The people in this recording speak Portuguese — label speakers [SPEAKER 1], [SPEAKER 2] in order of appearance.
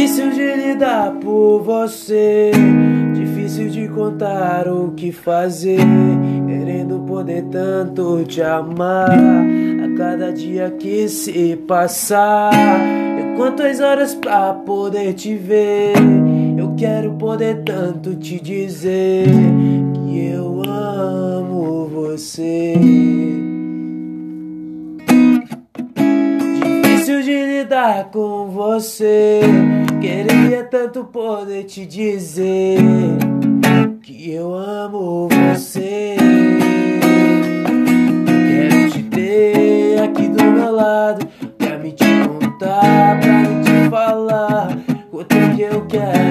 [SPEAKER 1] Difícil de lidar por você, difícil de contar o que fazer. Querendo poder tanto te amar, a cada dia que se passar. Eu quantas horas pra poder te ver. Eu quero poder tanto te dizer que eu amo você. difícil de lidar com você. Queria tanto poder te dizer que eu amo você. Quero te ter aqui do meu lado pra me te contar, pra me te falar quanto que eu quero.